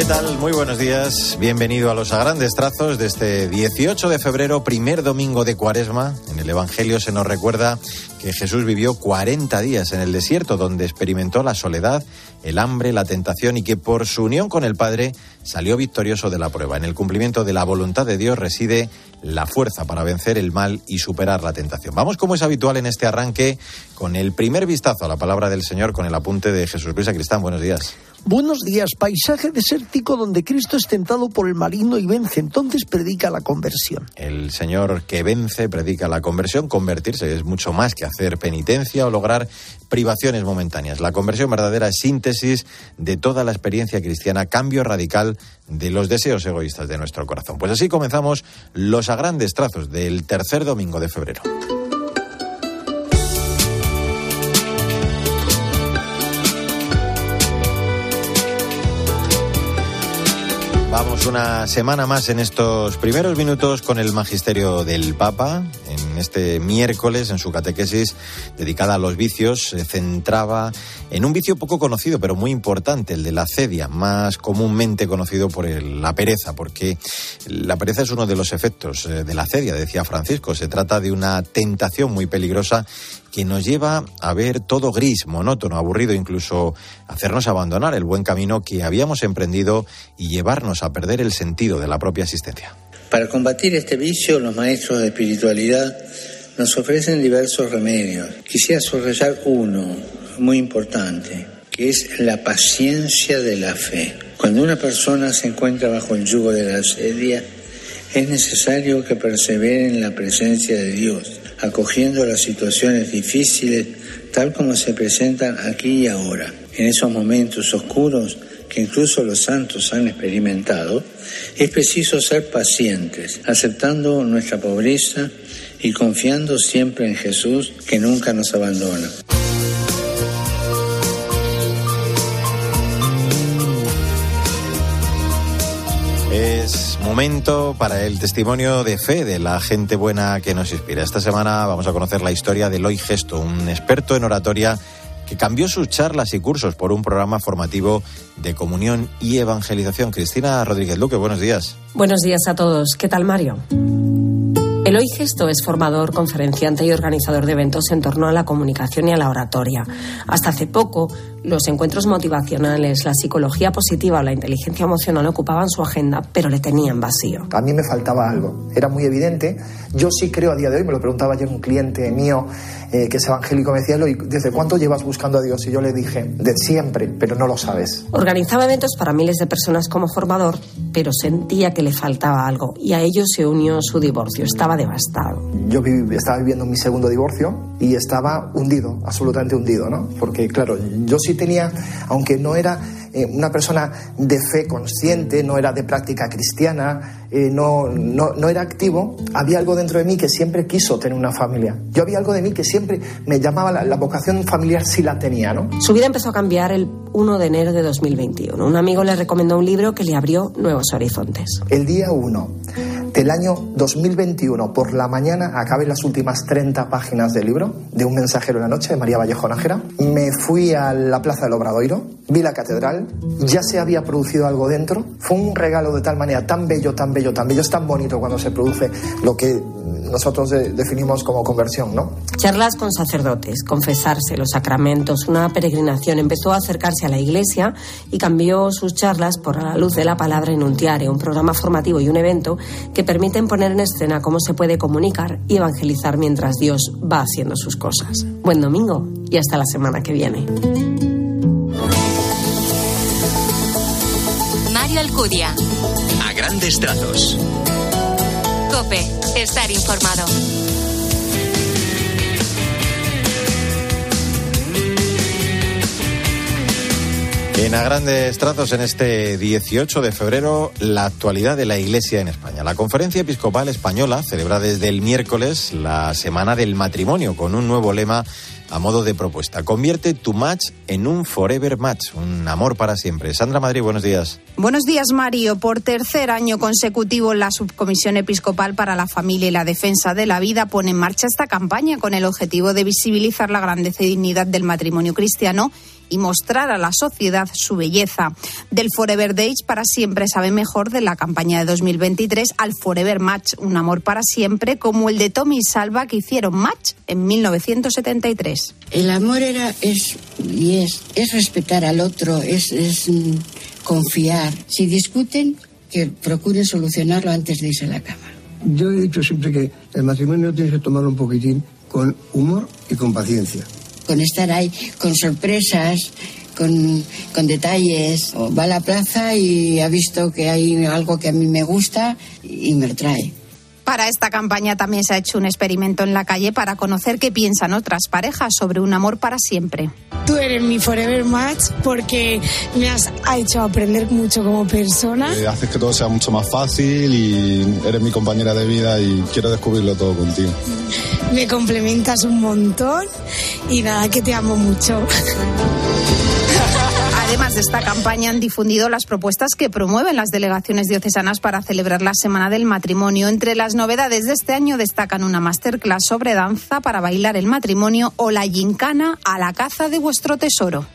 ¿Qué tal? Muy buenos días. Bienvenido a los a grandes trazos de este 18 de febrero, primer domingo de Cuaresma. En el Evangelio se nos recuerda que Jesús vivió 40 días en el desierto, donde experimentó la soledad, el hambre, la tentación y que por su unión con el Padre salió victorioso de la prueba. En el cumplimiento de la voluntad de Dios reside la fuerza para vencer el mal y superar la tentación. Vamos, como es habitual en este arranque, con el primer vistazo a la palabra del Señor, con el apunte de Jesús Luis Cristán. Buenos días. Buenos días, paisaje desértico donde Cristo es tentado por el marino y vence, entonces predica la conversión. El Señor que vence predica la conversión, convertirse es mucho más que hacer penitencia o lograr privaciones momentáneas. La conversión verdadera es síntesis de toda la experiencia cristiana, cambio radical de los deseos egoístas de nuestro corazón. Pues así comenzamos los a grandes trazos del tercer domingo de febrero. Vamos una semana más en estos primeros minutos con el magisterio del Papa. Este miércoles, en su catequesis dedicada a los vicios, se centraba en un vicio poco conocido, pero muy importante, el de la cedia, más comúnmente conocido por el, la pereza, porque la pereza es uno de los efectos eh, de la cedia, decía Francisco. Se trata de una tentación muy peligrosa que nos lleva a ver todo gris, monótono, aburrido, incluso hacernos abandonar el buen camino que habíamos emprendido y llevarnos a perder el sentido de la propia existencia. Para combatir este vicio, los maestros de espiritualidad nos ofrecen diversos remedios. Quisiera subrayar uno muy importante, que es la paciencia de la fe. Cuando una persona se encuentra bajo el yugo de la asedia, es necesario que persevere en la presencia de Dios acogiendo las situaciones difíciles tal como se presentan aquí y ahora. En esos momentos oscuros que incluso los santos han experimentado, es preciso ser pacientes, aceptando nuestra pobreza y confiando siempre en Jesús que nunca nos abandona. Es momento para el testimonio de fe de la gente buena que nos inspira. Esta semana vamos a conocer la historia de Eloy Gesto, un experto en oratoria que cambió sus charlas y cursos por un programa formativo de comunión y evangelización. Cristina Rodríguez Luque, buenos días. Buenos días a todos. ¿Qué tal, Mario? Eloy Gesto es formador, conferenciante y organizador de eventos en torno a la comunicación y a la oratoria. Hasta hace poco, los encuentros motivacionales, la psicología positiva o la inteligencia emocional ocupaban su agenda, pero le tenían vacío. A mí me faltaba algo, era muy evidente. Yo sí creo a día de hoy, me lo preguntaba ayer un cliente mío eh, que es evangélico, me decía, ¿desde cuánto llevas buscando a Dios? Y yo le dije, de siempre, pero no lo sabes. Organizaba eventos para miles de personas como formador, pero sentía que le faltaba algo y a ello se unió su divorcio. Estaba devastado. Yo viví- estaba viviendo mi segundo divorcio y estaba hundido, absolutamente hundido, ¿no? Porque, claro, yo sí tenía, aunque no era eh, una persona de fe consciente, no era de práctica cristiana, eh, no, no, no era activo, había algo dentro de mí que siempre quiso tener una familia. Yo había algo de mí que siempre me llamaba la, la vocación familiar, sí la tenía, ¿no? Su vida empezó a cambiar el 1 de enero de 2021. Un amigo le recomendó un libro que le abrió nuevos horizontes. El día 1 del año 2021, por la mañana, acabé las últimas 30 páginas del libro, de Un mensajero en la noche, de María Vallejo Nájera. Me fui a la Plaza del Obradoiro, vi la catedral, ya se había producido algo dentro. Fue un regalo de tal manera, tan bello, tan bello, tan bello. Es tan bonito cuando se produce lo que nosotros de- definimos como conversión, ¿no? Charlas con sacerdotes, confesarse, los sacramentos, una peregrinación. Empezó a acercarse a la iglesia y cambió sus charlas por la luz de la palabra en un tiare, un programa formativo y un evento que permiten poner en escena cómo se puede comunicar y evangelizar mientras Dios va haciendo sus cosas. Buen domingo y hasta la semana que viene. Mario Alcudia. A grandes trazos. Cope. Estar informado. En a grandes trazos en este 18 de febrero, la actualidad de la Iglesia en España. La Conferencia Episcopal Española celebra desde el miércoles la Semana del Matrimonio con un nuevo lema a modo de propuesta. Convierte tu match en un forever match, un amor para siempre. Sandra Madrid, buenos días. Buenos días, Mario. Por tercer año consecutivo, la Subcomisión Episcopal para la Familia y la Defensa de la Vida pone en marcha esta campaña con el objetivo de visibilizar la grandeza y dignidad del matrimonio cristiano y mostrar a la sociedad su belleza. Del Forever Days para siempre sabe mejor de la campaña de 2023 al Forever Match, un amor para siempre como el de Tommy y Salva que hicieron Match en 1973. El amor era es y es es respetar al otro, es, es mm, confiar. Si discuten, que procuren solucionarlo antes de irse a la cama. Yo he dicho siempre que el matrimonio tienes que tomarlo un poquitín con humor y con paciencia. Con estar ahí, con sorpresas, con, con detalles. Va a la plaza y ha visto que hay algo que a mí me gusta y me lo trae. Para esta campaña también se ha hecho un experimento en la calle para conocer qué piensan otras parejas sobre un amor para siempre. Tú eres mi forever match porque me has hecho aprender mucho como persona. Eh, haces que todo sea mucho más fácil y eres mi compañera de vida y quiero descubrirlo todo contigo. Me complementas un montón y nada, que te amo mucho. Además de esta campaña han difundido las propuestas que promueven las delegaciones diocesanas para celebrar la Semana del Matrimonio. Entre las novedades de este año destacan una masterclass sobre danza para bailar el matrimonio o la gincana a la caza de vuestro tesoro.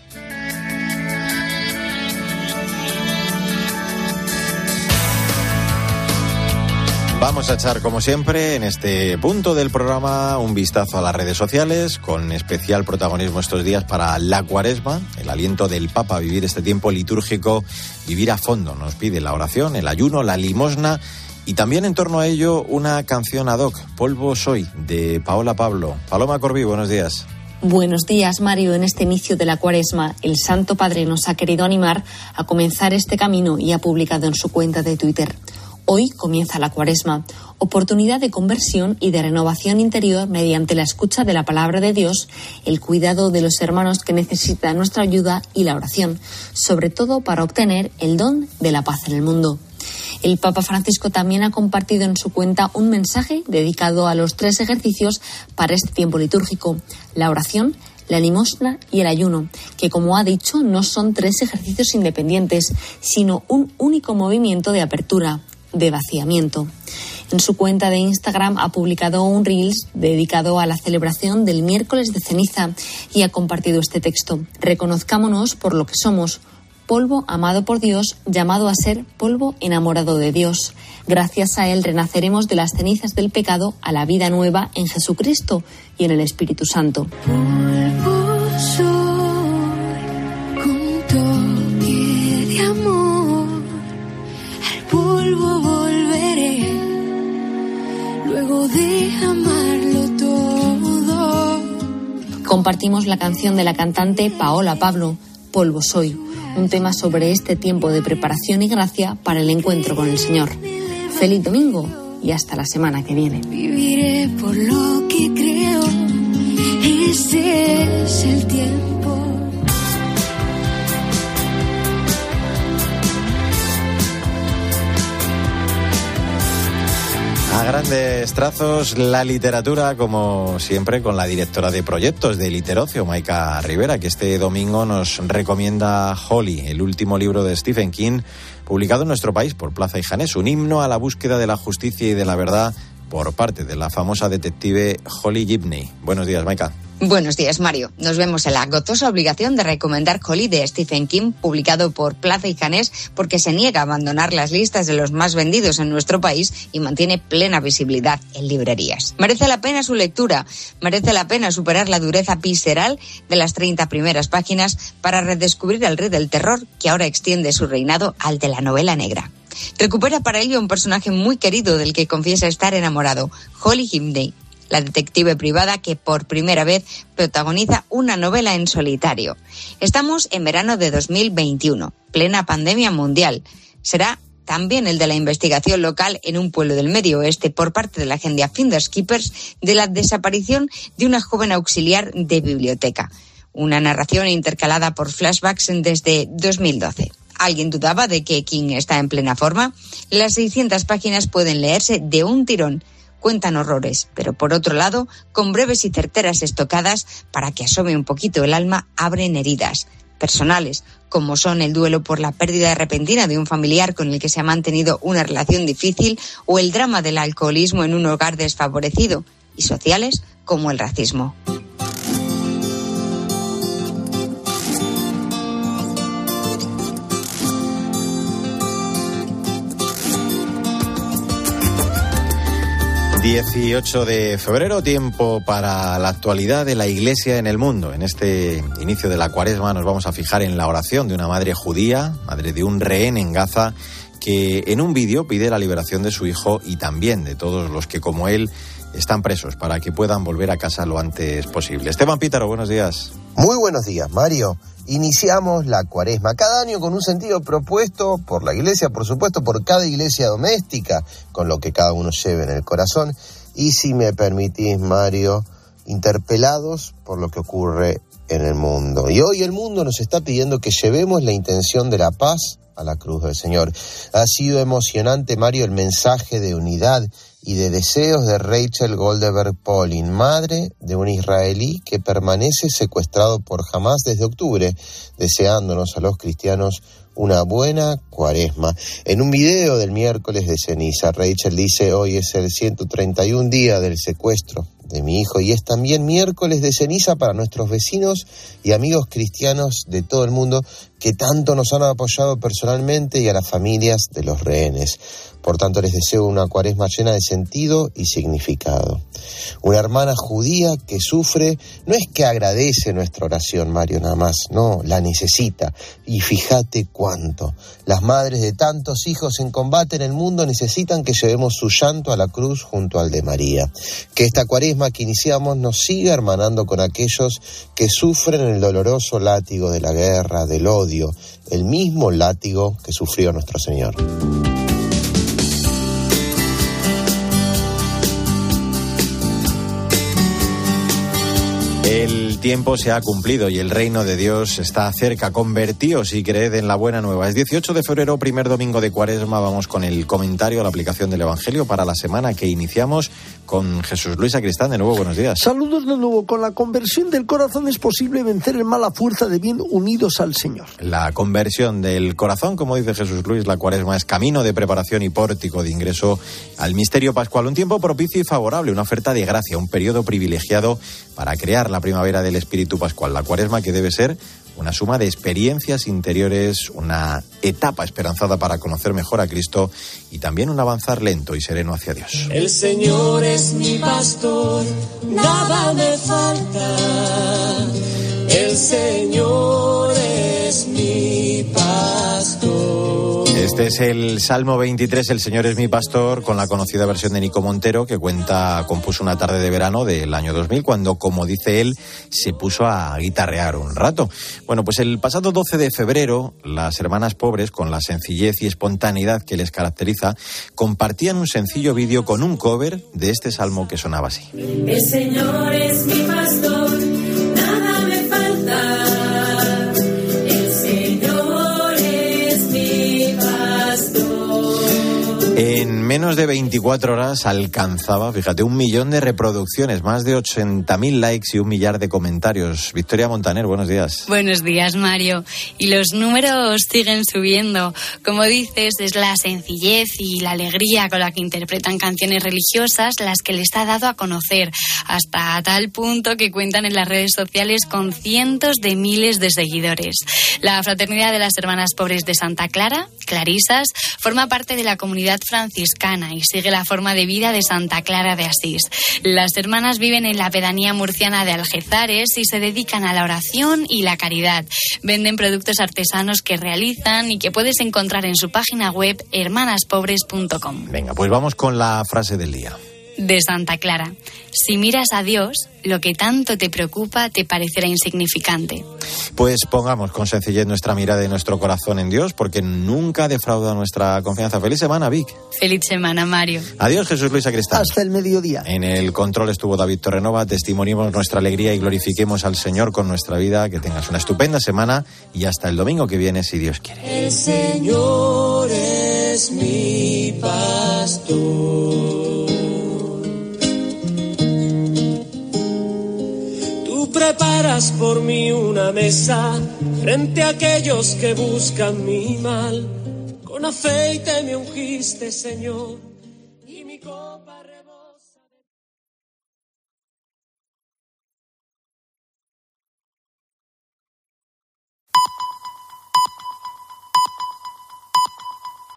Vamos a echar, como siempre, en este punto del programa un vistazo a las redes sociales, con especial protagonismo estos días para la cuaresma, el aliento del Papa a vivir este tiempo litúrgico, vivir a fondo. Nos pide la oración, el ayuno, la limosna y también en torno a ello una canción ad hoc, Polvo Soy, de Paola Pablo. Paloma Corbí, buenos días. Buenos días, Mario. En este inicio de la cuaresma, el Santo Padre nos ha querido animar a comenzar este camino y ha publicado en su cuenta de Twitter. Hoy comienza la cuaresma, oportunidad de conversión y de renovación interior mediante la escucha de la palabra de Dios, el cuidado de los hermanos que necesitan nuestra ayuda y la oración, sobre todo para obtener el don de la paz en el mundo. El Papa Francisco también ha compartido en su cuenta un mensaje dedicado a los tres ejercicios para este tiempo litúrgico, la oración, la limosna y el ayuno, que como ha dicho no son tres ejercicios independientes, sino un único movimiento de apertura, de vaciamiento. En su cuenta de Instagram ha publicado un Reels dedicado a la celebración del miércoles de ceniza y ha compartido este texto. Reconozcámonos por lo que somos, polvo amado por Dios, llamado a ser polvo enamorado de Dios. Gracias a Él renaceremos de las cenizas del pecado a la vida nueva en Jesucristo y en el Espíritu Santo. De amarlo todo. Compartimos la canción de la cantante Paola Pablo, Polvo Soy, un tema sobre este tiempo de preparación y gracia para el encuentro con el Señor. Feliz domingo y hasta la semana que viene. Viviré por lo que creo, ese es el tiempo. A grandes trazos, la literatura, como siempre, con la directora de proyectos de Literocio, Maika Rivera, que este domingo nos recomienda Holly, el último libro de Stephen King, publicado en nuestro país por Plaza y Janés, un himno a la búsqueda de la justicia y de la verdad por parte de la famosa detective Holly Gibney. Buenos días, Maika. Buenos días, Mario. Nos vemos en la gozosa obligación de recomendar Holly de Stephen King, publicado por Plaza y Janés, porque se niega a abandonar las listas de los más vendidos en nuestro país y mantiene plena visibilidad en librerías. Merece la pena su lectura, merece la pena superar la dureza visceral de las 30 primeras páginas para redescubrir al rey del terror que ahora extiende su reinado al de la novela negra. Recupera para ello un personaje muy querido del que confiesa estar enamorado, Holly Gibney, la detective privada que por primera vez protagoniza una novela en solitario. Estamos en verano de 2021, plena pandemia mundial. Será también el de la investigación local en un pueblo del Medio Oeste por parte de la agencia Finders Keepers de la desaparición de una joven auxiliar de biblioteca. Una narración intercalada por flashbacks desde 2012. ¿Alguien dudaba de que King está en plena forma? Las 600 páginas pueden leerse de un tirón cuentan horrores, pero por otro lado, con breves y certeras estocadas para que asome un poquito el alma, abren heridas personales, como son el duelo por la pérdida repentina de un familiar con el que se ha mantenido una relación difícil o el drama del alcoholismo en un hogar desfavorecido, y sociales como el racismo. 18 de febrero, tiempo para la actualidad de la Iglesia en el mundo. En este inicio de la cuaresma nos vamos a fijar en la oración de una madre judía, madre de un rehén en Gaza, que en un vídeo pide la liberación de su hijo y también de todos los que como él están presos para que puedan volver a casa lo antes posible. Esteban Pítaro, buenos días. Muy buenos días, Mario. Iniciamos la cuaresma cada año con un sentido propuesto por la iglesia, por supuesto, por cada iglesia doméstica, con lo que cada uno lleve en el corazón. Y si me permitís, Mario, interpelados por lo que ocurre en el mundo. Y hoy el mundo nos está pidiendo que llevemos la intención de la paz a la cruz del Señor. Ha sido emocionante, Mario, el mensaje de unidad y de deseos de Rachel Goldberg Polin, madre de un israelí que permanece secuestrado por Hamas desde octubre, deseándonos a los cristianos una buena cuaresma. En un video del miércoles de ceniza, Rachel dice, hoy es el 131 día del secuestro de mi hijo y es también miércoles de ceniza para nuestros vecinos y amigos cristianos de todo el mundo que tanto nos han apoyado personalmente y a las familias de los rehenes. Por tanto, les deseo una cuaresma llena de sentido y significado. Una hermana judía que sufre no es que agradece nuestra oración, Mario, nada más, no, la necesita. Y fíjate cuánto. Las madres de tantos hijos en combate en el mundo necesitan que llevemos su llanto a la cruz junto al de María. Que esta cuaresma que iniciamos nos siga hermanando con aquellos que sufren el doloroso látigo de la guerra, del odio, el mismo látigo que sufrió nuestro Señor. El tiempo se ha cumplido y el reino de Dios está cerca. Convertíos y creed en la buena nueva. Es 18 de febrero, primer domingo de cuaresma. Vamos con el comentario a la aplicación del Evangelio para la semana que iniciamos con Jesús Luis Acristán. De nuevo, buenos días. Saludos de nuevo. Con la conversión del corazón es posible vencer el mal a fuerza de bien unidos al Señor. La conversión del corazón, como dice Jesús Luis, la cuaresma es camino de preparación y pórtico de ingreso al misterio pascual. Un tiempo propicio y favorable, una oferta de gracia, un periodo privilegiado para crear la del Espíritu Pascual. La cuaresma que debe ser una suma de experiencias interiores, una etapa esperanzada para conocer mejor a Cristo y también un avanzar lento y sereno hacia Dios. El Señor es mi pastor, nada me falta. El Señor Este es el Salmo 23, El Señor es mi pastor, con la conocida versión de Nico Montero, que cuenta, compuso una tarde de verano del año 2000, cuando, como dice él, se puso a guitarrear un rato. Bueno, pues el pasado 12 de febrero, las hermanas pobres, con la sencillez y espontaneidad que les caracteriza, compartían un sencillo vídeo con un cover de este salmo que sonaba así. El Señor es mi pastor, de 24 horas alcanzaba, fíjate, un millón de reproducciones, más de 80.000 likes y un millar de comentarios. Victoria Montaner, buenos días. Buenos días, Mario. Y los números siguen subiendo. Como dices, es la sencillez y la alegría con la que interpretan canciones religiosas las que les ha dado a conocer, hasta tal punto que cuentan en las redes sociales con cientos de miles de seguidores. La Fraternidad de las Hermanas Pobres de Santa Clara, Clarisas, forma parte de la comunidad franciscana y sigue la forma de vida de Santa Clara de Asís. Las hermanas viven en la pedanía murciana de Algezares y se dedican a la oración y la caridad. Venden productos artesanos que realizan y que puedes encontrar en su página web hermanaspobres.com. Venga, pues vamos con la frase del día. De Santa Clara. Si miras a Dios, lo que tanto te preocupa te parecerá insignificante. Pues pongamos con sencillez nuestra mirada y nuestro corazón en Dios, porque nunca defrauda nuestra confianza. Feliz semana, Vic. Feliz semana, Mario. Adiós, Jesús Luis Acristán. Hasta el mediodía. En el control estuvo David Torrenova. Testimoniemos nuestra alegría y glorifiquemos al Señor con nuestra vida. Que tengas una estupenda semana y hasta el domingo que viene, si Dios quiere. El Señor es mi pastor. Por mí una mesa frente a aquellos que buscan mi mal. Con aceite me ungiste, Señor.